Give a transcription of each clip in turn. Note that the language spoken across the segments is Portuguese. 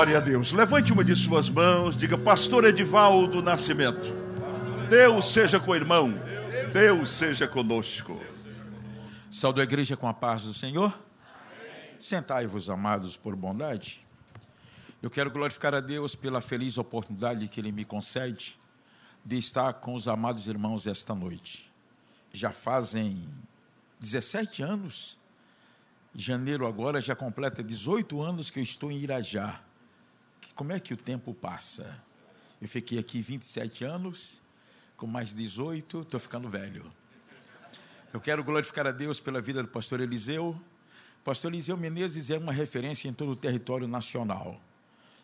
Glória a Deus. Levante uma de suas mãos, diga, Pastor Edivaldo Nascimento. Deus seja com o irmão, Deus seja conosco. Saúde a igreja com a paz do Senhor. Sentai-vos, amados, por bondade. Eu quero glorificar a Deus pela feliz oportunidade que Ele me concede de estar com os amados irmãos esta noite. Já fazem 17 anos, janeiro agora já completa 18 anos que eu estou em Irajá. Como é que o tempo passa? Eu fiquei aqui 27 anos, com mais 18, estou ficando velho. Eu quero glorificar a Deus pela vida do pastor Eliseu. Pastor Eliseu Menezes é uma referência em todo o território nacional.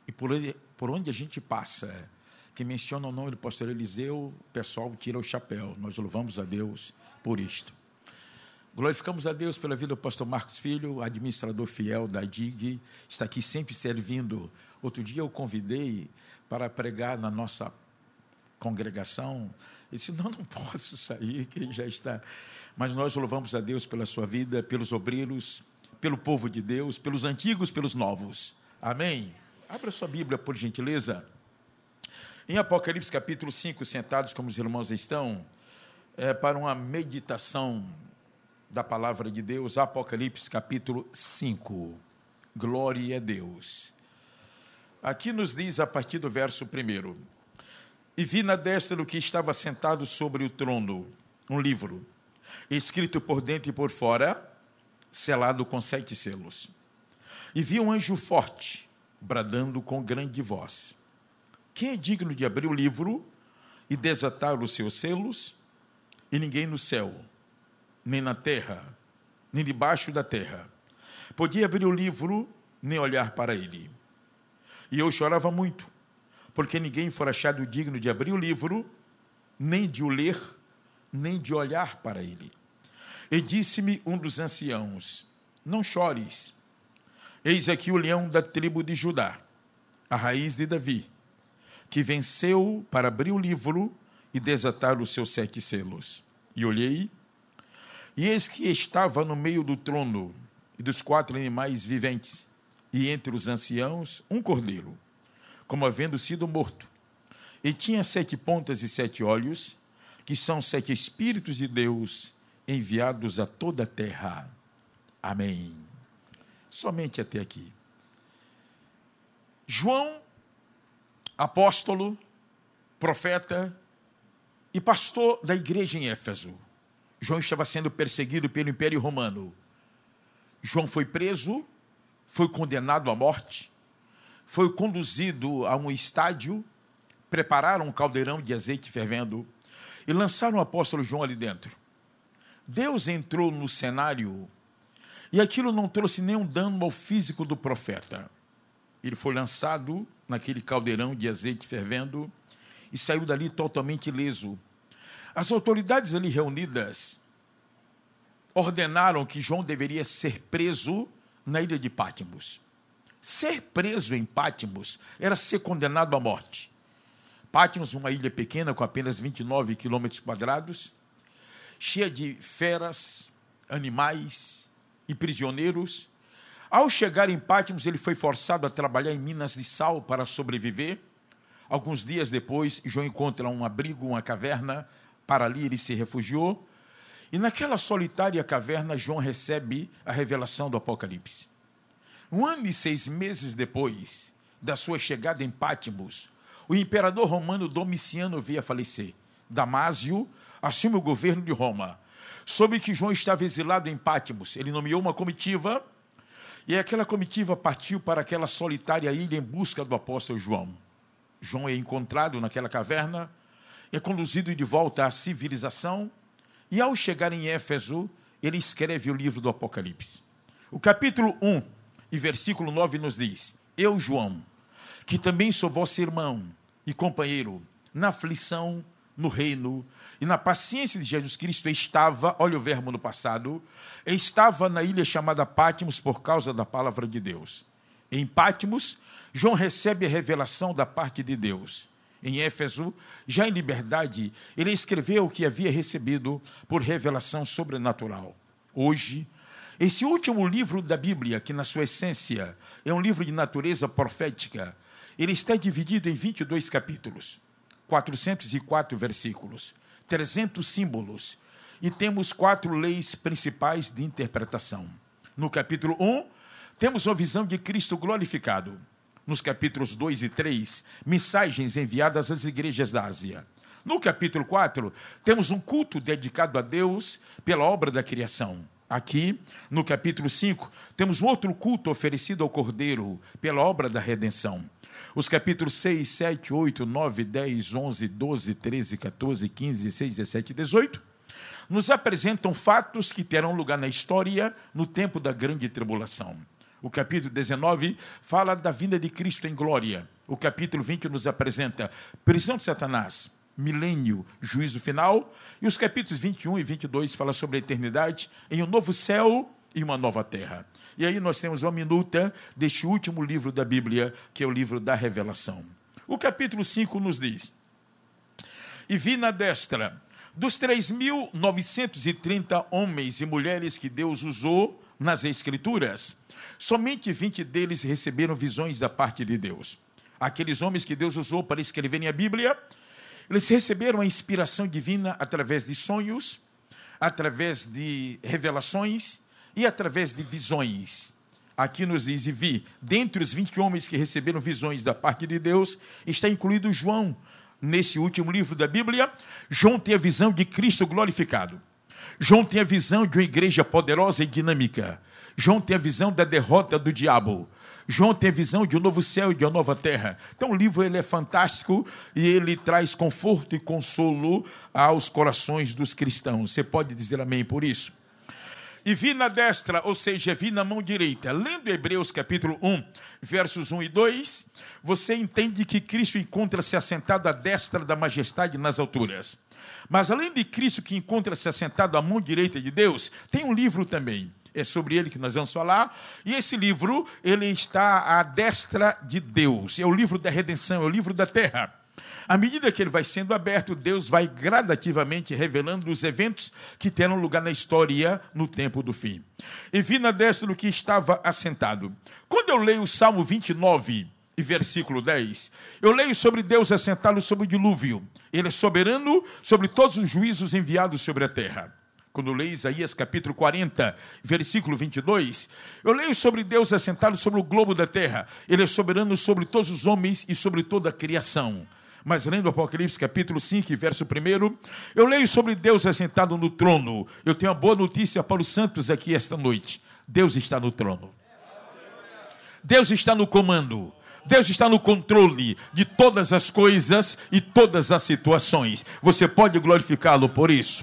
E por, ele, por onde a gente passa, que menciona o nome do pastor Eliseu, o pessoal tira o chapéu. Nós louvamos a Deus por isto. Glorificamos a Deus pela vida do pastor Marcos Filho, administrador fiel da DIG, está aqui sempre servindo. Outro dia eu convidei para pregar na nossa congregação. Ele disse: Não, não posso sair, que já está. Mas nós louvamos a Deus pela sua vida, pelos obreiros, pelo povo de Deus, pelos antigos, pelos novos. Amém? Abra sua Bíblia, por gentileza. Em Apocalipse capítulo 5, sentados como os irmãos estão, é, para uma meditação da palavra de Deus, Apocalipse capítulo 5. Glória a Deus. Aqui nos diz a partir do verso 1: E vi na destra do que estava sentado sobre o trono um livro, escrito por dentro e por fora, selado com sete selos. E vi um anjo forte, bradando com grande voz: Quem é digno de abrir o livro e desatar os seus selos? E ninguém no céu nem na terra, nem debaixo da terra. Podia abrir o livro, nem olhar para ele. E eu chorava muito, porque ninguém for achado digno de abrir o livro, nem de o ler, nem de olhar para ele. E disse-me um dos anciãos: Não chores. Eis aqui o leão da tribo de Judá, a raiz de Davi, que venceu para abrir o livro e desatar os seus sete selos. E olhei, e eis que estava no meio do trono e dos quatro animais viventes, e entre os anciãos, um cordeiro, como havendo sido morto. E tinha sete pontas e sete olhos, que são sete Espíritos de Deus enviados a toda a terra. Amém. Somente até aqui. João, apóstolo, profeta e pastor da igreja em Éfeso João estava sendo perseguido pelo Império Romano. João foi preso, foi condenado à morte, foi conduzido a um estádio, prepararam um caldeirão de azeite fervendo e lançaram o apóstolo João ali dentro. Deus entrou no cenário e aquilo não trouxe nenhum dano ao físico do profeta. Ele foi lançado naquele caldeirão de azeite fervendo e saiu dali totalmente ileso. As autoridades ali reunidas ordenaram que João deveria ser preso na ilha de Pátimos. Ser preso em Pátimos era ser condenado à morte. Pátimos, uma ilha pequena com apenas 29 quilômetros quadrados, cheia de feras, animais e prisioneiros. Ao chegar em Pátimos, ele foi forçado a trabalhar em minas de sal para sobreviver. Alguns dias depois, João encontra um abrigo, uma caverna, para ali ele se refugiou. E naquela solitária caverna, João recebe a revelação do Apocalipse. Um ano e seis meses depois da sua chegada em Pátimos, o imperador romano Domiciano veio a falecer. Damásio assume o governo de Roma. Soube que João estava exilado em Pátimos. Ele nomeou uma comitiva e aquela comitiva partiu para aquela solitária ilha em busca do apóstolo João. João é encontrado naquela caverna, é conduzido de volta à civilização, e ao chegar em Éfeso, ele escreve o livro do Apocalipse. O capítulo 1 e versículo 9 nos diz: Eu, João, que também sou vosso irmão e companheiro na aflição, no reino e na paciência de Jesus Cristo, estava, olha o verbo no passado, estava na ilha chamada Pátimos por causa da palavra de Deus. Em Pátimos, João recebe a revelação da parte de Deus em Éfeso, já em liberdade, ele escreveu o que havia recebido por revelação sobrenatural. Hoje, Esse último livro da Bíblia, que na sua essência é um livro de natureza profética, ele está dividido em 22 capítulos, 404 versículos, 300 símbolos, e temos quatro leis principais de interpretação. No capítulo 1, temos uma visão de Cristo glorificado. Nos capítulos 2 e 3, mensagens enviadas às igrejas da Ásia. No capítulo 4, temos um culto dedicado a Deus pela obra da criação. Aqui, no capítulo 5, temos outro culto oferecido ao Cordeiro pela obra da redenção. Os capítulos 6, 7, 8, 9, 10, 11, 12, 13, 14, 15, 16, 17 e 18 nos apresentam fatos que terão lugar na história no tempo da grande tribulação. O capítulo 19 fala da vinda de Cristo em glória. O capítulo 20 nos apresenta prisão de Satanás, milênio, juízo final. E os capítulos 21 e 22 falam sobre a eternidade em um novo céu e uma nova terra. E aí nós temos uma minuta deste último livro da Bíblia, que é o livro da Revelação. O capítulo 5 nos diz: E vi na destra dos 3.930 homens e mulheres que Deus usou nas Escrituras, somente 20 deles receberam visões da parte de Deus. Aqueles homens que Deus usou para escreverem a Bíblia, eles receberam a inspiração divina através de sonhos, através de revelações e através de visões. Aqui nos diz, e vi, dentre os 20 homens que receberam visões da parte de Deus, está incluído João, nesse último livro da Bíblia, João tem a visão de Cristo glorificado. João tem a visão de uma igreja poderosa e dinâmica. João tem a visão da derrota do diabo. João tem a visão de um novo céu e de uma nova terra. Então o livro ele é fantástico e ele traz conforto e consolo aos corações dos cristãos. Você pode dizer amém por isso? E vi na destra, ou seja, vi na mão direita. Lendo Hebreus capítulo 1, versos 1 e 2, você entende que Cristo encontra-se assentado à destra da majestade nas alturas. Mas além de Cristo que encontra-se assentado à mão direita de Deus, tem um livro também. É sobre ele que nós vamos falar. E esse livro, ele está à destra de Deus. É o livro da redenção, é o livro da terra. À medida que ele vai sendo aberto, Deus vai gradativamente revelando os eventos que terão lugar na história no tempo do fim. E vi na destra no que estava assentado. Quando eu leio o Salmo 29, e versículo 10. Eu leio sobre Deus assentado sobre o dilúvio. Ele é soberano sobre todos os juízos enviados sobre a terra. Quando leio Isaías capítulo 40, versículo 22, eu leio sobre Deus assentado sobre o globo da terra. Ele é soberano sobre todos os homens e sobre toda a criação. Mas lendo Apocalipse capítulo 5, verso 1, eu leio sobre Deus assentado no trono. Eu tenho uma boa notícia para os santos aqui esta noite. Deus está no trono. Deus está no comando. Deus está no controle de todas as coisas e todas as situações. Você pode glorificá-lo por isso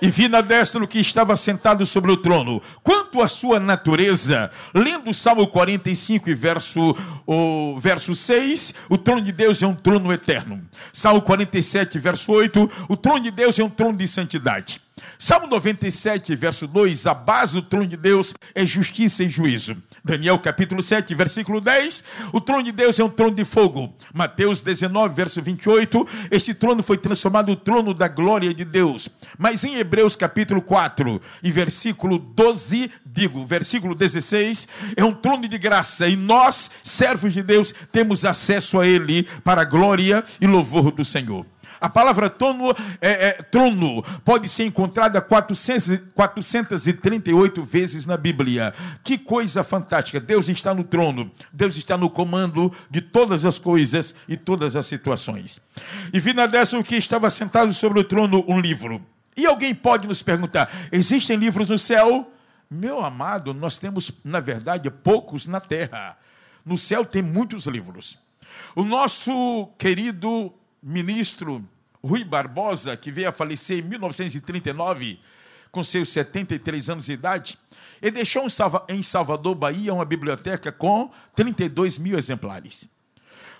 e vi na destra o que estava sentado sobre o trono. Quanto à sua natureza, lendo o Salmo 45 e verso, o verso 6, o trono de Deus é um trono eterno. Salmo 47, verso 8, o trono de Deus é um trono de santidade. Salmo 97, verso 2, a base do trono de Deus é justiça e juízo. Daniel capítulo 7, versículo 10, o trono de Deus é um trono de fogo. Mateus 19, verso 28, esse trono foi transformado no trono da glória de Deus. Mas em Hebreus capítulo 4 e versículo 12, digo, versículo 16, é um trono de graça e nós, servos de Deus, temos acesso a ele para a glória e louvor do Senhor. A palavra trono, é, é, trono pode ser encontrada 400, 438 vezes na Bíblia. Que coisa fantástica! Deus está no trono, Deus está no comando de todas as coisas e todas as situações. E vi na o que estava sentado sobre o trono um livro. E alguém pode nos perguntar: existem livros no céu? Meu amado, nós temos, na verdade, poucos na terra. No céu tem muitos livros. O nosso querido ministro Rui Barbosa, que veio a falecer em 1939, com seus 73 anos de idade, ele deixou em Salvador, Bahia, uma biblioteca com 32 mil exemplares.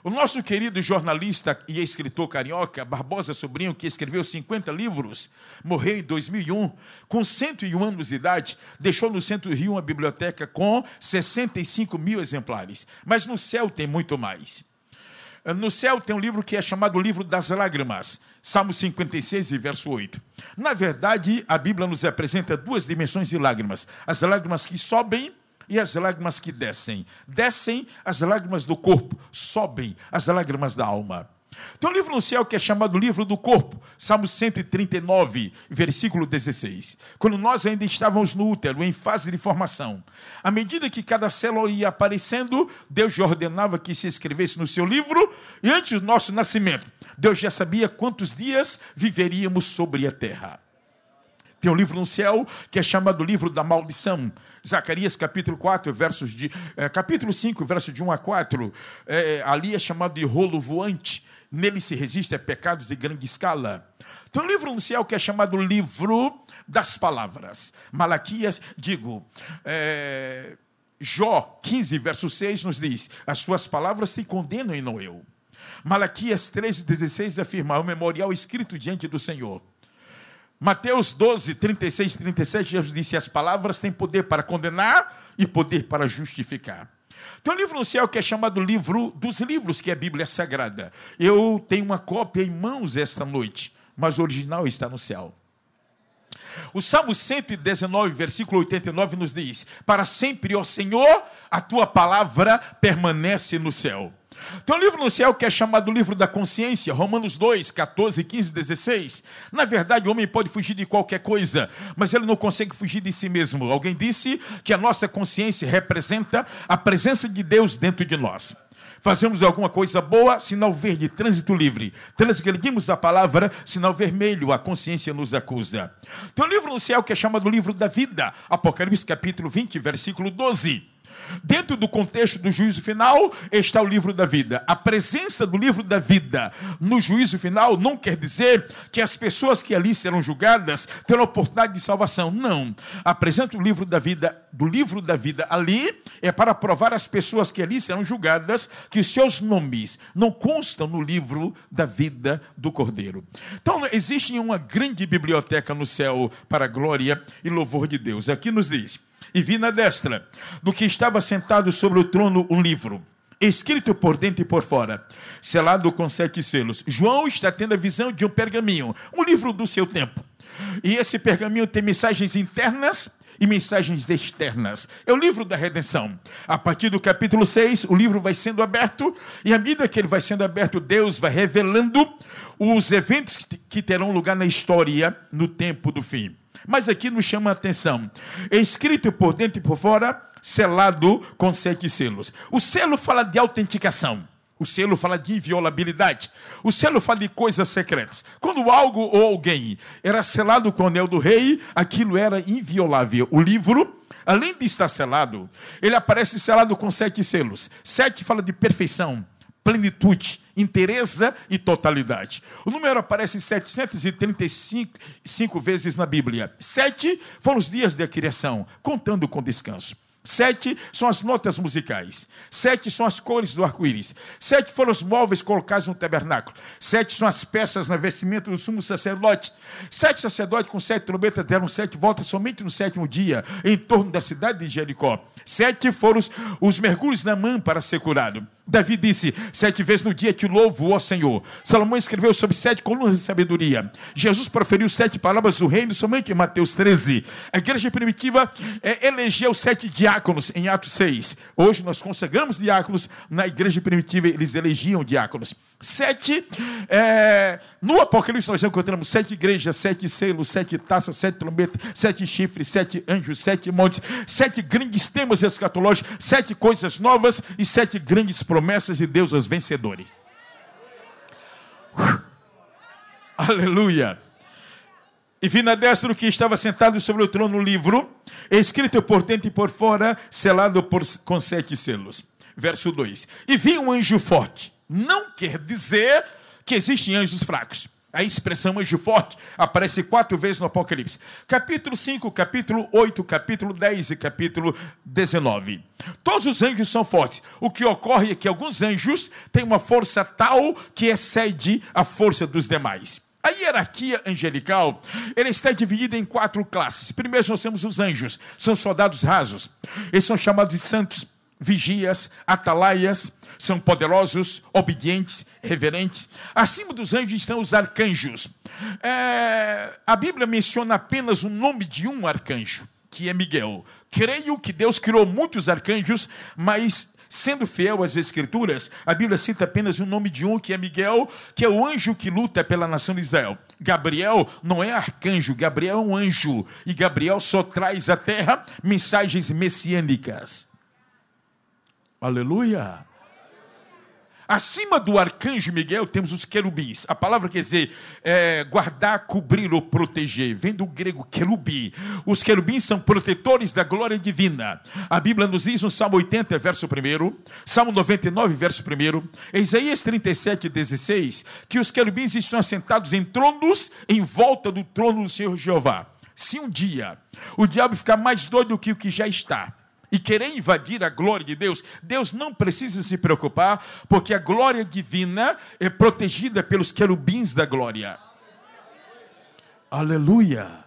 O nosso querido jornalista e escritor carioca, Barbosa Sobrinho, que escreveu 50 livros, morreu em 2001, com 101 anos de idade, deixou no centro do Rio uma biblioteca com 65 mil exemplares. Mas no céu tem muito mais. No céu tem um livro que é chamado Livro das Lágrimas, Salmo 56 e verso 8. Na verdade, a Bíblia nos apresenta duas dimensões de lágrimas: as lágrimas que sobem e as lágrimas que descem. Descem as lágrimas do corpo, sobem as lágrimas da alma. Tem um livro no céu que é chamado Livro do Corpo, Salmo 139, versículo 16. Quando nós ainda estávamos no útero, em fase de formação, à medida que cada célula ia aparecendo, Deus ordenava que se escrevesse no seu livro, e antes do nosso nascimento, Deus já sabia quantos dias viveríamos sobre a terra. Tem um livro no céu que é chamado Livro da Maldição. Zacarias capítulo 4, versos de. Eh, capítulo 5, versos de 1 a 4. Eh, ali é chamado de rolo voante. Nele se registra pecados de grande escala. Tem um livro no céu que é chamado Livro das Palavras. Malaquias, digo. Eh, Jó 15, verso 6 nos diz: As suas palavras se condenam e não eu. Malaquias 3,16 afirma: o memorial escrito diante do Senhor. Mateus 12, 36 e 37, Jesus disse: As palavras têm poder para condenar e poder para justificar. Tem um livro no céu que é chamado Livro dos Livros, que é a Bíblia Sagrada. Eu tenho uma cópia em mãos esta noite, mas o original está no céu. O Salmo 119, versículo 89 nos diz: Para sempre, ó Senhor, a tua palavra permanece no céu. Tem um livro no céu que é chamado Livro da Consciência, Romanos 2, 14, 15, 16. Na verdade, o homem pode fugir de qualquer coisa, mas ele não consegue fugir de si mesmo. Alguém disse que a nossa consciência representa a presença de Deus dentro de nós. Fazemos alguma coisa boa, sinal verde, trânsito livre. Transgredimos a palavra, sinal vermelho, a consciência nos acusa. Tem um livro no céu que é chamado Livro da Vida, Apocalipse capítulo 20, versículo 12. Dentro do contexto do juízo final está o livro da vida. A presença do livro da vida no juízo final não quer dizer que as pessoas que ali serão julgadas terão oportunidade de salvação. Não. A presença do livro da vida, do livro da vida ali é para provar às pessoas que ali serão julgadas que seus nomes não constam no livro da vida do Cordeiro. Então existe uma grande biblioteca no céu para a glória e louvor de Deus. Aqui nos diz: e vi na destra, do que estava sentado sobre o trono, um livro, escrito por dentro e por fora, selado com sete selos. João está tendo a visão de um pergaminho, um livro do seu tempo. E esse pergaminho tem mensagens internas e mensagens externas. É o livro da redenção. A partir do capítulo 6, o livro vai sendo aberto, e à medida que ele vai sendo aberto, Deus vai revelando os eventos que terão lugar na história no tempo do fim. Mas aqui nos chama a atenção: é escrito por dentro e por fora, selado com sete selos. O selo fala de autenticação. O selo fala de inviolabilidade. O selo fala de coisas secretas. Quando algo ou alguém era selado com o anel do rei, aquilo era inviolável. O livro, além de estar selado, ele aparece selado com sete selos. Sete fala de perfeição, plenitude, inteireza e totalidade. O número aparece 735 vezes na Bíblia. Sete foram os dias da criação, contando com descanso. Sete são as notas musicais. Sete são as cores do arco-íris. Sete foram os móveis colocados no tabernáculo. Sete são as peças na vestimenta do sumo sacerdote. Sete sacerdotes com sete trombetas deram sete voltas somente no sétimo dia, em torno da cidade de Jericó. Sete foram os, os mergulhos na mão para ser curado. Davi disse: Sete vezes no dia te louvo, ó Senhor. Salomão escreveu sobre sete colunas de sabedoria. Jesus proferiu sete palavras do reino somente em Mateus 13. A igreja primitiva é, elegeu sete diáconos em Atos 6. Hoje nós consagramos diáconos. Na igreja primitiva eles elegiam diáconos. Sete, é, no Apocalipse nós encontramos sete igrejas, sete selos, sete taças, sete trombetas, sete chifres, sete anjos, sete montes, sete grandes temas escatológicos, sete coisas novas e sete grandes promessas de Deus aos vencedores. Uh, aleluia! E vi na destra que estava sentado sobre o trono no livro, escrito por dentro e por fora, selado por, com sete selos. Verso 2: E vi um anjo forte não quer dizer que existem anjos fracos. A expressão anjo forte aparece quatro vezes no Apocalipse. Capítulo 5, capítulo 8, capítulo 10 e capítulo 19. Todos os anjos são fortes. O que ocorre é que alguns anjos têm uma força tal que excede a força dos demais. A hierarquia angelical ela está dividida em quatro classes. Primeiro nós temos os anjos, são soldados rasos. Eles são chamados de santos vigias, atalaias, são poderosos, obedientes, reverentes. Acima dos anjos estão os arcanjos. É, a Bíblia menciona apenas o nome de um arcanjo, que é Miguel. Creio que Deus criou muitos arcanjos, mas Sendo fiel às Escrituras, a Bíblia cita apenas o nome de um, que é Miguel, que é o anjo que luta pela nação de Israel. Gabriel não é arcanjo, Gabriel é um anjo. E Gabriel só traz à terra mensagens messiânicas. Aleluia! Acima do arcanjo Miguel temos os querubins. A palavra quer dizer é, guardar, cobrir ou proteger. Vem do grego querubim. Os querubins são protetores da glória divina. A Bíblia nos diz no Salmo 80, verso 1, Salmo 99, verso 1, Isaías 37, 16, que os querubins estão assentados em tronos em volta do trono do Senhor Jeová. Se um dia o diabo ficar mais doido do que o que já está, e querer invadir a glória de Deus, Deus não precisa se preocupar, porque a glória divina é protegida pelos querubins da glória. Aleluia.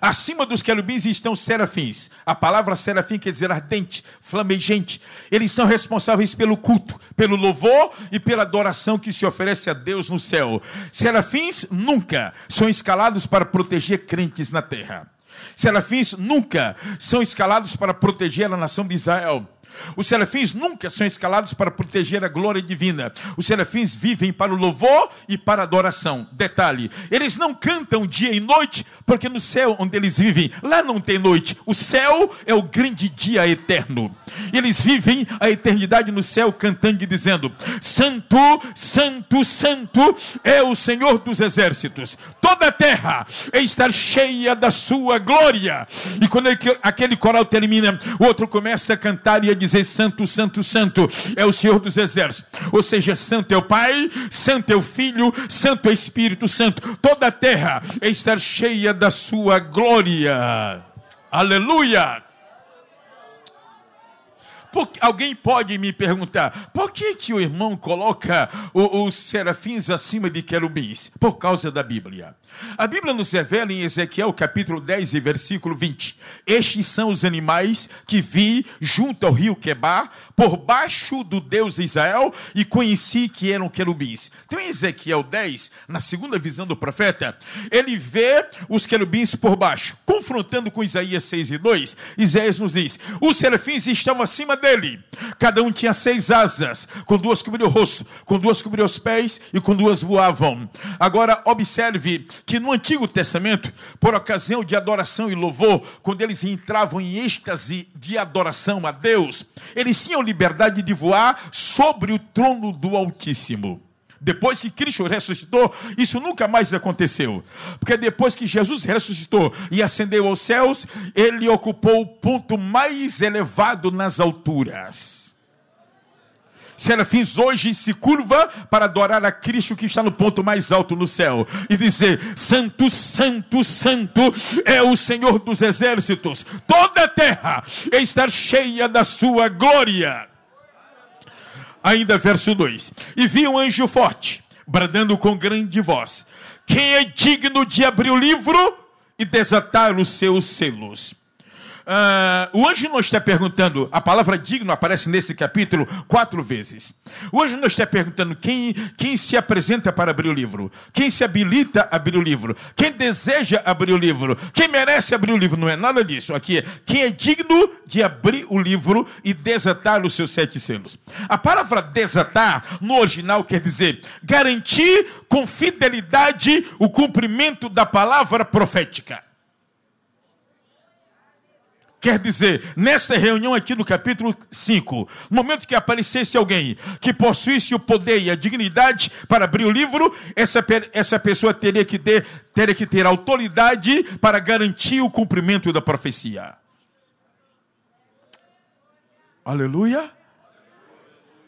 Acima dos querubins estão serafins. A palavra serafim quer dizer ardente, flamejante. Eles são responsáveis pelo culto, pelo louvor e pela adoração que se oferece a Deus no céu. Serafins nunca são escalados para proteger crentes na terra. Serafins nunca são escalados para proteger a nação de Israel. Os serafins nunca são escalados para proteger a glória divina. Os serafins vivem para o louvor e para a adoração. Detalhe: eles não cantam dia e noite, porque no céu onde eles vivem, lá não tem noite. O céu é o grande dia eterno. Eles vivem a eternidade no céu cantando e dizendo: Santo, Santo, Santo é o Senhor dos exércitos. Toda a terra está cheia da sua glória. E quando aquele coral termina, o outro começa a cantar e a dizer: Santo, Santo, Santo é o Senhor dos Exércitos. Ou seja, Santo é o Pai, Santo é o Filho, Santo é o Espírito Santo. Toda a terra está cheia da sua glória. Aleluia! Porque alguém pode me perguntar, por que, que o irmão coloca os serafins acima de querubins? Por causa da Bíblia. A Bíblia nos revela em Ezequiel capítulo 10 e versículo 20: Estes são os animais que vi junto ao rio Quebar, por baixo do Deus de Israel, e conheci que eram querubins. Então, em Ezequiel 10, na segunda visão do profeta, ele vê os querubins por baixo, confrontando com Isaías 6 e 2. Isaías nos diz: Os serafins estavam acima dele, cada um tinha seis asas, com duas cobriam o rosto, com duas cobriam os pés e com duas voavam. Agora, observe que no Antigo Testamento, por ocasião de adoração e louvor, quando eles entravam em êxtase de adoração a Deus, eles tinham liberdade de voar sobre o trono do Altíssimo. Depois que Cristo ressuscitou, isso nunca mais aconteceu. Porque depois que Jesus ressuscitou e ascendeu aos céus, ele ocupou o ponto mais elevado nas alturas. Serafins hoje se curva para adorar a Cristo que está no ponto mais alto no céu e dizer: Santo, Santo, Santo é o Senhor dos exércitos. Toda a terra está cheia da sua glória. Ainda verso 2: E vi um anjo forte, bradando com grande voz: Quem é digno de abrir o livro e desatar os seus selos? Uh, o anjo não está perguntando, a palavra digno aparece nesse capítulo quatro vezes. O anjo não está perguntando quem, quem se apresenta para abrir o livro, quem se habilita a abrir o livro, quem deseja abrir o livro, quem merece abrir o livro. Não é nada disso. Aqui é quem é digno de abrir o livro e desatar os seus sete selos. A palavra desatar, no original, quer dizer garantir com fidelidade o cumprimento da palavra profética. Quer dizer, nessa reunião aqui no capítulo 5, no momento que aparecesse alguém que possuísse o poder e a dignidade para abrir o livro, essa, essa pessoa teria que, ter, teria que ter autoridade para garantir o cumprimento da profecia. Aleluia.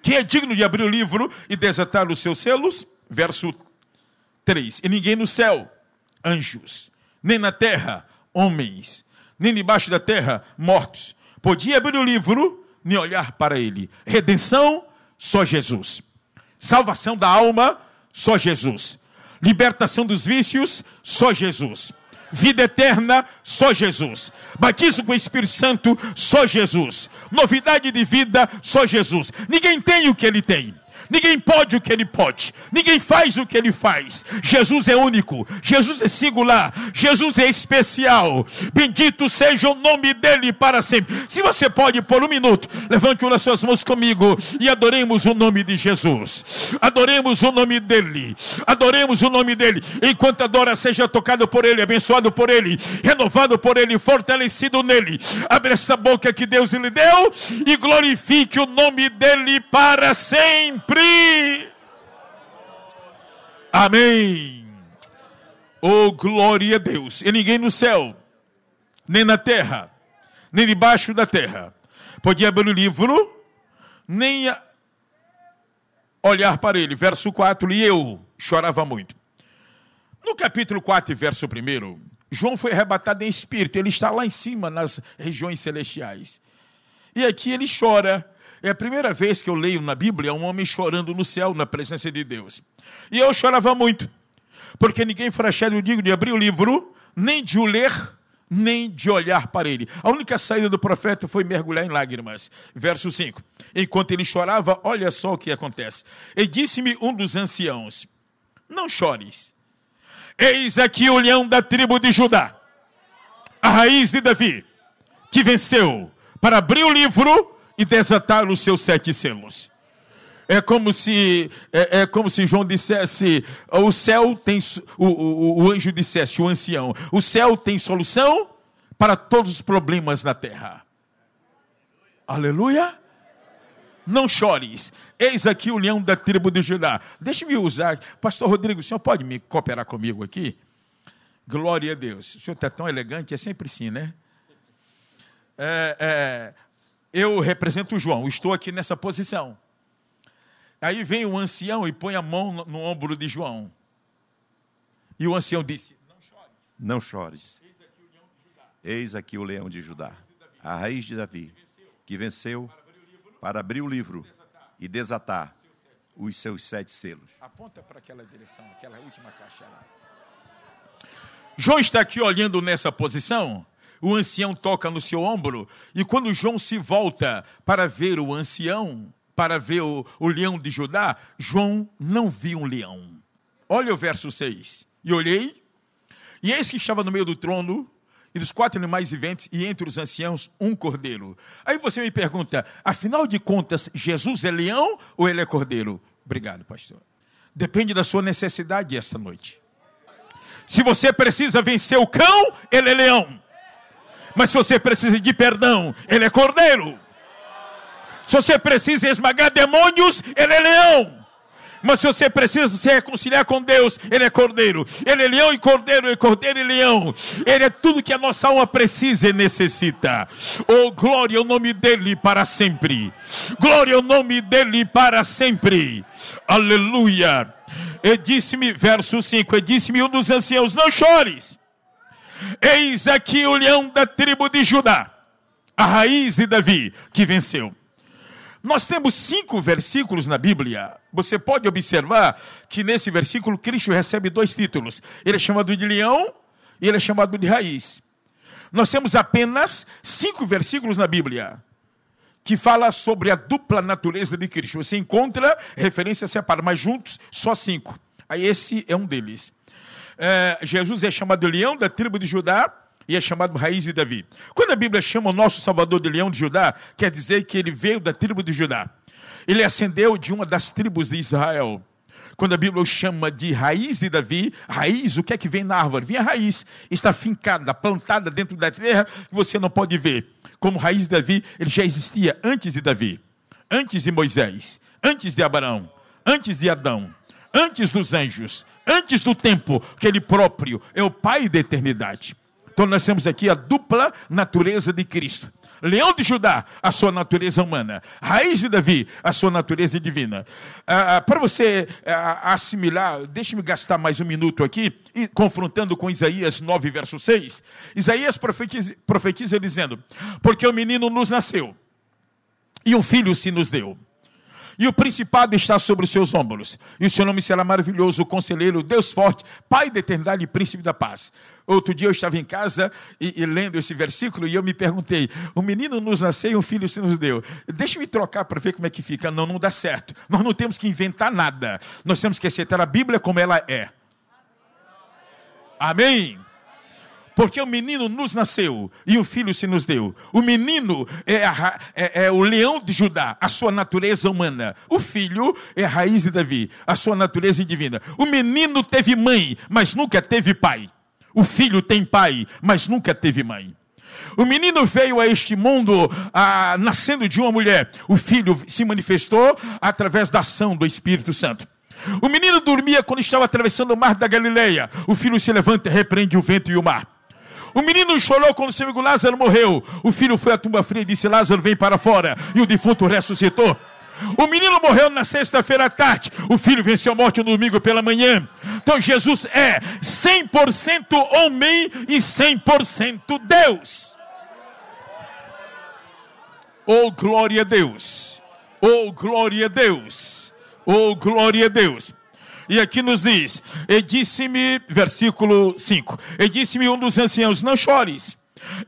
Quem é digno de abrir o livro e desatar os seus selos? Verso 3. E ninguém no céu, anjos, nem na terra, homens nem debaixo da terra, mortos. Podia abrir o livro, nem olhar para ele. Redenção, só Jesus. Salvação da alma, só Jesus. Libertação dos vícios, só Jesus. Vida eterna, só Jesus. Batismo com o Espírito Santo, só Jesus. Novidade de vida, só Jesus. Ninguém tem o que ele tem. Ninguém pode o que ele pode. Ninguém faz o que ele faz. Jesus é único. Jesus é singular. Jesus é especial. Bendito seja o nome dele para sempre. Se você pode, por um minuto, levante uma das suas mãos comigo e adoremos o nome de Jesus. Adoremos o nome dele. Adoremos o nome dele. Enquanto adora, seja tocado por ele, abençoado por ele, renovado por ele, fortalecido nele. Abre essa boca que Deus lhe deu e glorifique o nome dele para sempre Amém. Oh, glória a Deus. E ninguém no céu, nem na terra, nem debaixo da terra, podia abrir o livro, nem olhar para ele. Verso 4, e eu chorava muito. No capítulo 4, verso 1, João foi arrebatado em espírito, ele está lá em cima, nas regiões celestiais. E aqui ele chora é a primeira vez que eu leio na Bíblia um homem chorando no céu, na presença de Deus. E eu chorava muito, porque ninguém foi achado digno de abrir o livro, nem de o ler, nem de olhar para ele. A única saída do profeta foi mergulhar em lágrimas. Verso 5. Enquanto ele chorava, olha só o que acontece. E disse-me um dos anciãos: Não chores. Eis aqui o leão da tribo de Judá, a raiz de Davi, que venceu para abrir o livro e desatar os seus sete selos. É como se é, é, como se João dissesse: o céu tem o, o, o anjo dissesse, o ancião, o céu tem solução para todos os problemas na terra. Aleluia! Não chores. Eis aqui o leão da tribo de Judá. Deixe-me usar. Pastor Rodrigo, o senhor pode me cooperar comigo aqui? Glória a Deus. O senhor está tão elegante, é sempre assim, né? É, é, eu represento o João, estou aqui nessa posição. Aí vem um ancião e põe a mão no, no ombro de João. E o ancião disse: Não chores. Não chores. Eis aqui o leão de Judá, a raiz de Davi, que venceu para abrir o livro e desatar os seus sete selos. Aponta para aquela direção, aquela última caixa lá. João está aqui olhando nessa posição o ancião toca no seu ombro, e quando João se volta para ver o ancião, para ver o, o leão de Judá, João não viu um leão. Olha o verso 6. E olhei, e eis que estava no meio do trono, e dos quatro animais viventes, e entre os anciãos, um cordeiro. Aí você me pergunta, afinal de contas, Jesus é leão ou ele é cordeiro? Obrigado, pastor. Depende da sua necessidade esta noite. Se você precisa vencer o cão, ele é leão. Mas se você precisa de perdão, ele é cordeiro. Se você precisa esmagar demônios, ele é leão. Mas se você precisa se reconciliar com Deus, Ele é cordeiro. Ele é leão e cordeiro, é cordeiro e leão. Ele é tudo que a nossa alma precisa e necessita. Oh, glória ao nome dEle para sempre. Glória ao nome dEle para sempre. Aleluia. E disse-me, verso 5, e disse-me um dos anciãos: Não chores. Eis aqui o leão da tribo de Judá, a raiz de Davi, que venceu. Nós temos cinco versículos na Bíblia. Você pode observar que nesse versículo Cristo recebe dois títulos. Ele é chamado de leão e ele é chamado de raiz. Nós temos apenas cinco versículos na Bíblia que fala sobre a dupla natureza de Cristo. Você encontra referências separadas, mas juntos só cinco. Aí esse é um deles é, Jesus é chamado leão da tribo de Judá e é chamado raiz de Davi. Quando a Bíblia chama o nosso Salvador de leão de Judá, quer dizer que ele veio da tribo de Judá. Ele ascendeu de uma das tribos de Israel. Quando a Bíblia o chama de raiz de Davi, raiz, o que é que vem na árvore? Vem a raiz, está fincada, plantada dentro da terra, que você não pode ver. Como raiz de Davi, ele já existia antes de Davi, antes de Moisés, antes de Abraão, antes de Adão, antes dos anjos, antes do tempo, que ele próprio é o Pai da eternidade. Então nós temos aqui a dupla natureza de Cristo. Leão de Judá, a sua natureza humana. Raiz de Davi, a sua natureza divina. Ah, ah Para você ah, assimilar, deixe-me gastar mais um minuto aqui, e, confrontando com Isaías 9, verso 6. Isaías profetiza, profetiza dizendo: Porque o menino nos nasceu, e um filho se nos deu e o principado está sobre os seus ombros. E o seu nome será maravilhoso, conselheiro, Deus forte, Pai da eternidade e príncipe da paz. Outro dia eu estava em casa e, e, lendo esse versículo e eu me perguntei: o menino nos nasceu e um filho se nos deu. Deixa eu trocar para ver como é que fica. Não, não dá certo. Nós não temos que inventar nada. Nós temos que aceitar a Bíblia como ela é. Amém? Porque o menino nos nasceu e o filho se nos deu. O menino é, a, é, é, o leão de Judá, a sua natureza humana. O filho é a raiz de Davi, a sua natureza divina. O menino teve mãe, mas nunca teve pai. O filho tem pai, mas nunca teve mãe. O menino veio a este mundo ah, nascendo de uma mulher. O filho se manifestou através da ação do Espírito Santo. O menino dormia quando estava atravessando o mar da Galileia. O filho se levanta e repreende o vento e o mar. O menino chorou quando seu amigo Lázaro morreu. O filho foi à tumba fria e disse: Lázaro, vem para fora. E o defunto ressuscitou. O menino morreu na sexta-feira à tarde. O filho venceu a morte no domingo pela manhã. Então Jesus é 100% homem e 100% Deus. Oh, glória a Deus. Oh, glória a Deus. Oh, glória a Deus. E aqui nos diz: E disse-me, versículo 5: E disse-me um dos anciãos: Não chores.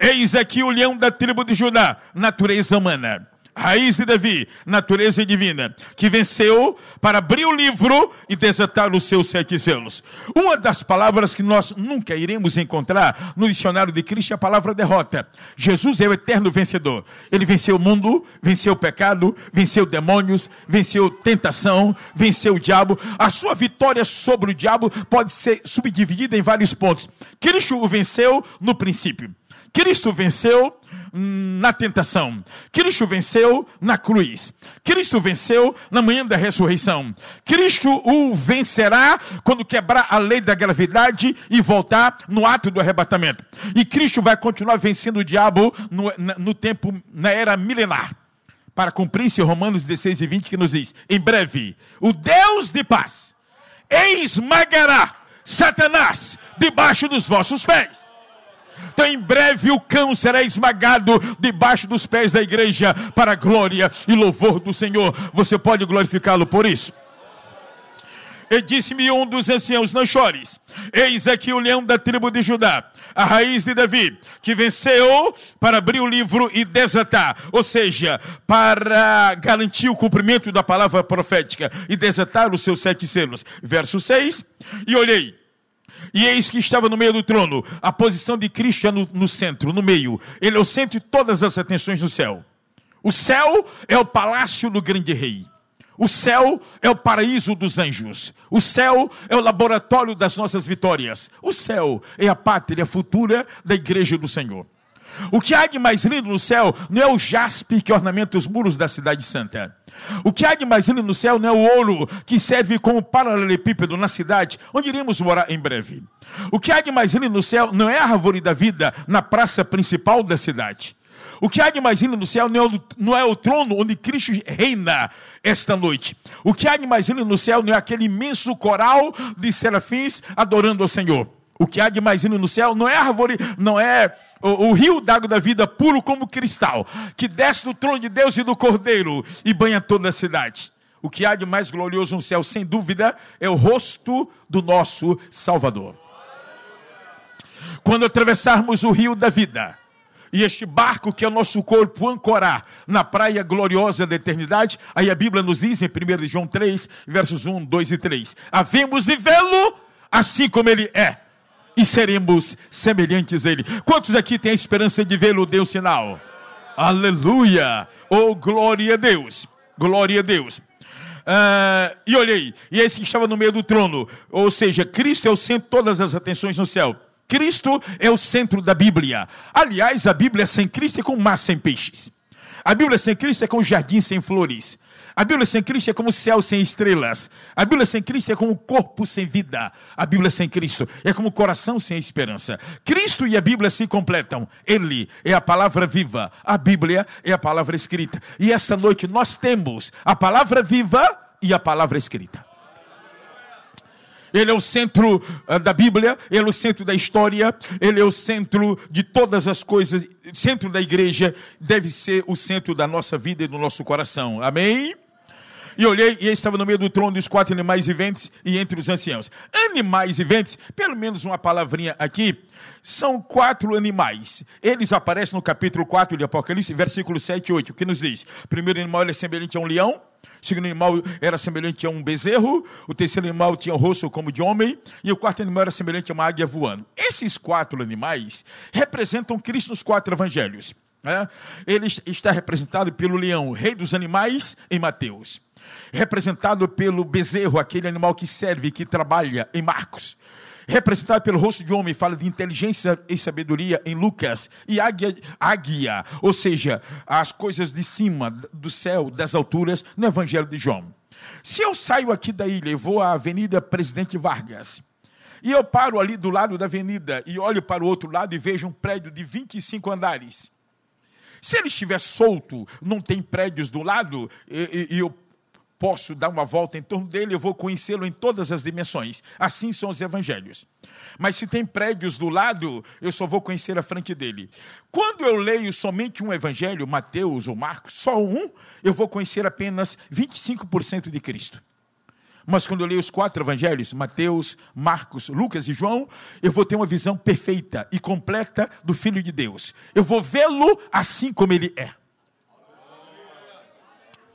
Eis aqui o leão da tribo de Judá, natureza humana raiz de Davi, natureza divina, que venceu para abrir o livro e desatar os seus sete selos. Uma das palavras que nós nunca iremos encontrar no dicionário de Cristo é a palavra derrota. Jesus é o eterno vencedor. Ele venceu o mundo, venceu o pecado, venceu demônios, venceu tentação, venceu o diabo. A sua vitória sobre o diabo pode ser subdividida em vários pontos. Cristo o venceu no princípio. Cristo venceu na tentação. Cristo venceu na cruz. Cristo venceu na manhã da ressurreição. Cristo o vencerá quando quebrar a lei da gravidade e voltar no ato do arrebatamento. E Cristo vai continuar vencendo o diabo no, no tempo, na era milenar. Para cumprir-se Romanos 16 e 20 que nos diz: em breve, o Deus de paz esmagará Satanás debaixo dos vossos pés. Então, em breve, o cão será esmagado debaixo dos pés da igreja, para a glória e louvor do Senhor. Você pode glorificá-lo por isso? E disse-me um dos anciãos: Não chores, eis aqui o leão da tribo de Judá, a raiz de Davi, que venceu para abrir o livro e desatar, ou seja, para garantir o cumprimento da palavra profética e desatar os seus sete selos. Verso 6: E olhei e eis que estava no meio do trono. A posição de Cristo é no, no centro, no meio. Ele é o centro de todas as atenções do céu. O céu é o palácio do grande rei. O céu é o paraíso dos anjos. O céu é o laboratório das nossas vitórias. O céu é a pátria futura da igreja do Senhor. O que há de mais lindo no céu não é o jaspe que ornamenta os muros da cidade santa. O que há de mais lindo no céu não é o ouro que serve como paralelepípedo na cidade, onde iremos morar em breve. O que há de mais lindo no céu não é a árvore da vida na praça principal da cidade. O que há de mais lindo no céu não é, o, não é o trono onde Cristo reina esta noite. O que há de mais lindo no céu não é aquele imenso coral de serafins adorando ao Senhor. O que há de mais lindo no céu não é árvore, não é o, o rio d'água da vida puro como cristal, que desce do trono de Deus e do Cordeiro e banha toda a cidade. O que há de mais glorioso no céu, sem dúvida, é o rosto do nosso Salvador. Quando atravessarmos o rio da vida, e este barco que é o nosso corpo ancorar na praia gloriosa da eternidade, aí a Bíblia nos diz em 1 João 3, versos 1, 2 e 3: Havemos de vê-lo assim como ele é e seremos semelhantes a Ele. Quantos aqui têm a esperança de vê-lo? Dê um sinal. Aleluia! Oh, glória a Deus! Glória a Deus! Uh, e olhei, e esse que estava no meio do trono, ou seja, Cristo é o centro de todas as atenções no céu. Cristo é o centro da Bíblia. Aliás, a Bíblia sem Cristo é como mar sem peixes. A Bíblia sem Cristo é como jardim sem flores. A Bíblia sem Cristo é como céu sem estrelas. A Bíblia sem Cristo é como corpo sem vida. A Bíblia sem Cristo é como coração sem esperança. Cristo e a Bíblia se completam. Ele é a palavra viva. A Bíblia é a palavra escrita. E essa noite nós temos a palavra viva e a palavra escrita. Ele é o centro uh, da Bíblia, ele é o centro da história, ele é o centro de todas as coisas, centro da igreja, deve ser o centro da nossa vida e do nosso coração. Amém? E olhei e estava no meio do trono dos quatro animais viventes e entre os anciãos. Animais viventes, pelo menos uma palavrinha aqui, são quatro animais. Eles aparecem no capítulo 4 de Apocalipse, versículo 7 e 8, que nos diz: o primeiro animal é semelhante a um leão, o segundo animal era semelhante a um bezerro, o terceiro animal tinha o rosto como de homem, e o quarto animal era semelhante a uma águia voando. Esses quatro animais representam Cristo nos quatro evangelhos. Né? Ele está representado pelo leão, rei dos animais, em Mateus. Representado pelo bezerro, aquele animal que serve, que trabalha, em Marcos representado pelo rosto de homem, fala de inteligência e sabedoria em Lucas, e águia, águia, ou seja, as coisas de cima, do céu, das alturas, no Evangelho de João. Se eu saio aqui da ilha e vou à Avenida Presidente Vargas, e eu paro ali do lado da avenida e olho para o outro lado e vejo um prédio de 25 andares. Se ele estiver solto, não tem prédios do lado, e, e, e eu posso dar uma volta em torno dele, eu vou conhecê-lo em todas as dimensões. Assim são os evangelhos. Mas se tem prédios do lado, eu só vou conhecer a frente dele. Quando eu leio somente um evangelho, Mateus ou Marcos, só um, eu vou conhecer apenas 25% de Cristo. Mas quando eu leio os quatro evangelhos, Mateus, Marcos, Lucas e João, eu vou ter uma visão perfeita e completa do Filho de Deus. Eu vou vê-lo assim como ele é.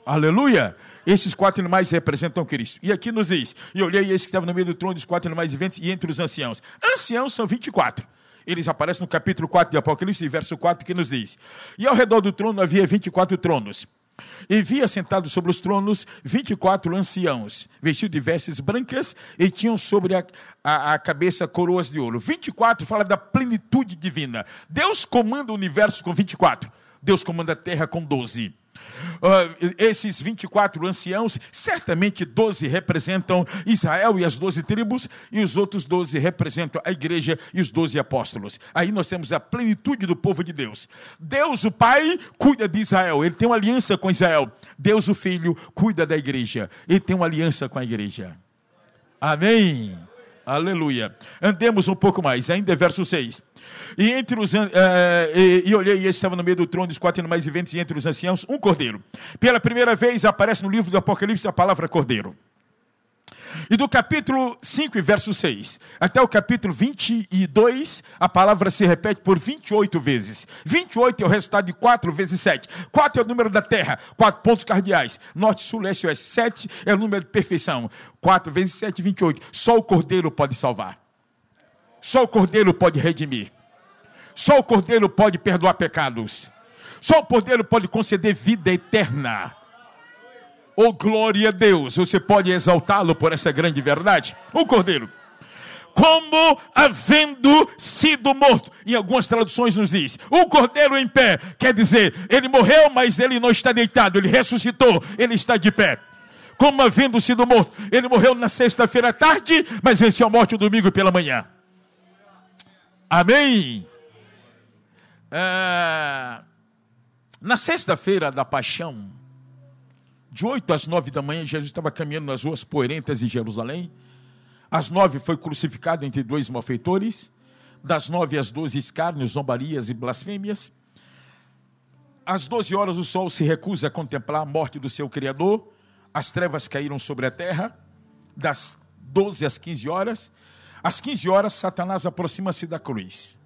Aleluia! Esses quatro animais representam Cristo. E aqui nos diz: E olhei esse que estava no meio do trono dos quatro animais viventes e entre os anciãos. Anciãos são 24. Eles aparecem no capítulo 4 de Apocalipse, verso 4, que nos diz: E ao redor do trono havia 24 tronos. E via sentados sobre os tronos 24 anciãos, vestidos de vestes brancas, e tinham sobre a, a, a, cabeça coroas de ouro. 24 fala da plenitude divina. Deus comanda o universo com 24, Deus comanda a terra com 12. Uh, esses 24 anciãos, certamente 12 representam Israel e as 12 tribos, e os outros 12 representam a igreja e os 12 apóstolos. Aí nós temos a plenitude do povo de Deus. Deus, o Pai, cuida de Israel, ele tem uma aliança com Israel. Deus, o Filho, cuida da igreja, ele tem uma aliança com a igreja. Amém. Aleluia. Andemos um pouco mais, ainda é verso 6. E entre os uh, e, e, olhei, e estava no meio do trono dos quatro animais viventes, e entre os anciãos, um cordeiro. Pela primeira vez aparece no livro do Apocalipse a palavra cordeiro. E do capítulo 5, verso 6, até o capítulo 22, a palavra se repete por 28 vezes. 28 é o resultado de 4 vezes 7. 4 é o número da terra, 4 pontos cardeais. Norte, sul, leste, oeste. 7 é o número de perfeição. 4 vezes 7, 28. Só o cordeiro pode salvar. Só o cordeiro pode redimir. Só o Cordeiro pode perdoar pecados. Só o Cordeiro pode conceder vida eterna. Oh, glória a Deus! Você pode exaltá-lo por essa grande verdade? O Cordeiro. Como havendo sido morto. Em algumas traduções nos diz: o cordeiro em pé. Quer dizer, ele morreu, mas ele não está deitado. Ele ressuscitou, ele está de pé como havendo sido morto. Ele morreu na sexta-feira à tarde, mas venceu a morte o domingo pela manhã. Amém. É, na sexta-feira da paixão, de 8 às 9 da manhã, Jesus estava caminhando nas ruas poeirentas de Jerusalém. Às nove foi crucificado entre dois malfeitores. Das nove às doze, escárnios, zombarias e blasfêmias. Às doze horas, o sol se recusa a contemplar a morte do seu Criador. As trevas caíram sobre a terra. Das doze às quinze horas. Às quinze horas, Satanás aproxima-se da cruz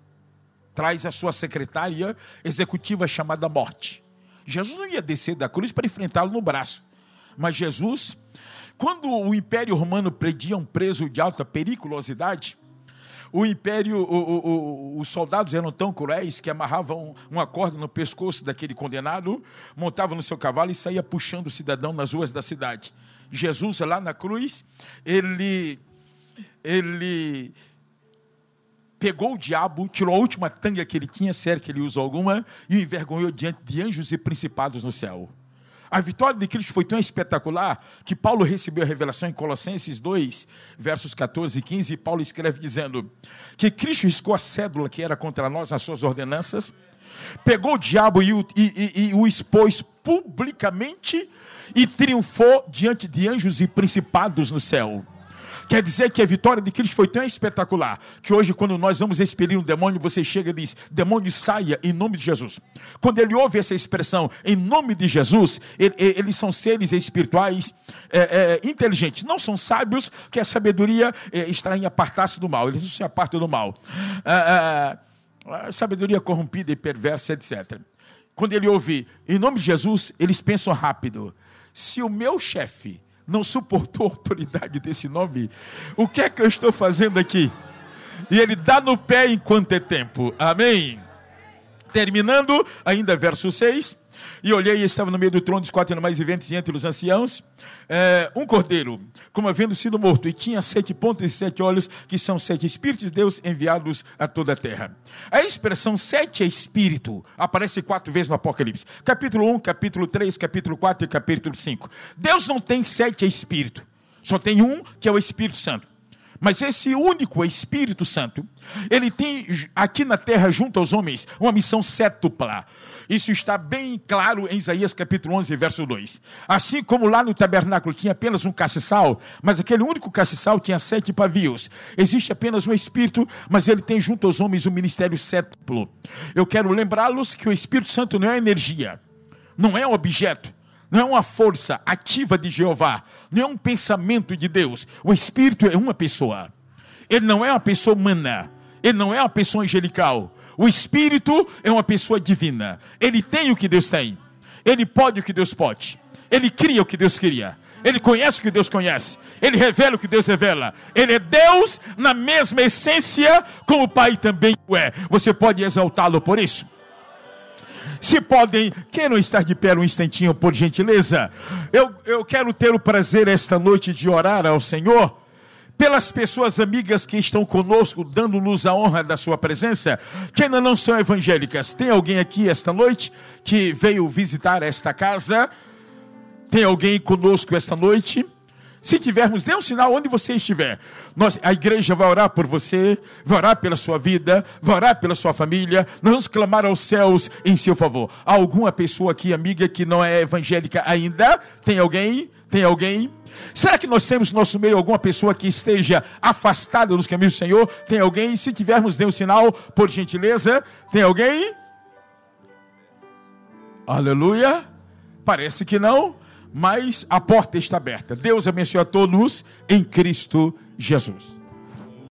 traz a sua secretária executiva chamada morte. Jesus não ia descer da cruz para enfrentá-lo no braço. Mas Jesus, quando o Império Romano prendia um preso de alta periculosidade, o império, o, o, o, os soldados eram tão cruéis que amarravam uma corda no pescoço daquele condenado, montavam no seu cavalo e saía puxando o cidadão nas ruas da cidade. Jesus, lá na cruz, ele, ele pegou o diabo, tirou a última tanga que ele tinha, se que ele usou alguma, e o envergonhou diante de anjos e principados no céu. A vitória de Cristo foi tão espetacular que Paulo recebeu a revelação em Colossenses 2, versos 14 e 15, e Paulo escreve dizendo que Cristo riscou a cédula que era contra nós nas suas ordenanças, pegou o diabo e o, e, e, e o expôs publicamente e triunfou diante de anjos e principados no céu. Quer dizer que a vitória de Cristo foi tão espetacular que hoje, quando nós vamos expelir um demônio, você chega e diz: demônio saia em nome de Jesus. Quando ele ouve essa expressão em nome de Jesus, ele, eles são seres espirituais é, é, inteligentes, não são sábios, que a sabedoria é, está em apartar-se do mal, eles não se apartam do mal. É, é, sabedoria corrompida e perversa, etc. Quando ele ouve em nome de Jesus, eles pensam rápido. Se o meu chefe não suportou a autoridade desse nome, o que é que eu estou fazendo aqui? E ele dá no pé enquanto é tempo. Amém. Terminando, ainda verso 6. E olhei e estava no meio do trono dos quatro animais viventes e entre os anciãos, é, um cordeiro, como havendo sido morto, e tinha sete pontas e sete olhos, que são sete espíritos de Deus enviados a toda a terra. A expressão sete é espírito aparece quatro vezes no Apocalipse. Capítulo 1, capítulo 3, capítulo 4 e capítulo 5. Deus não tem sete espírito, só tem um, que é o Espírito Santo. Mas esse único Espírito Santo, ele tem aqui na terra, junto aos homens, uma missão sétupla. Isso está bem claro em Isaías capítulo 11, verso 2. Assim como lá no tabernáculo tinha apenas um castiçal, mas aquele único castiçal tinha sete pavios. Existe apenas um Espírito, mas ele tem junto aos homens um ministério sétuplo. Eu quero lembrá-los que o Espírito Santo não é energia, não é objeto, não é uma força ativa de Jeová, não é um pensamento de Deus. O Espírito é uma pessoa. Ele não é uma pessoa humana, ele não é uma pessoa angelical. O Espírito é uma pessoa divina. Ele tem o que Deus tem. Ele pode o que Deus pode. Ele cria o que Deus cria. Ele conhece o que Deus conhece. Ele revela o que Deus revela. Ele é Deus na mesma essência, como o Pai também o é. Você pode exaltá-lo por isso? Se podem, queiram estar de pé um instantinho, por gentileza. Eu, eu quero ter o prazer esta noite de orar ao Senhor pelas pessoas amigas que estão conosco, dando-nos a honra da sua presença, que ainda não são evangélicas. Tem alguém aqui esta noite que veio visitar esta casa? Tem alguém conosco esta noite? Se tivermos, dê um sinal onde você estiver. Nós, a igreja vai orar por você, vai orar pela sua vida, vai orar pela sua família. Nós vamos clamar aos céus em seu favor. Há alguma pessoa aqui, amiga, que não é evangélica ainda? Tem alguém? Tem alguém? Será que nós temos no nosso meio alguma pessoa que esteja afastada dos caminhos do Senhor? Tem alguém? Se tivermos, dê um sinal, por gentileza. Tem alguém? Aleluia. Parece que não, mas a porta está aberta. Deus abençoe a todos em Cristo Jesus.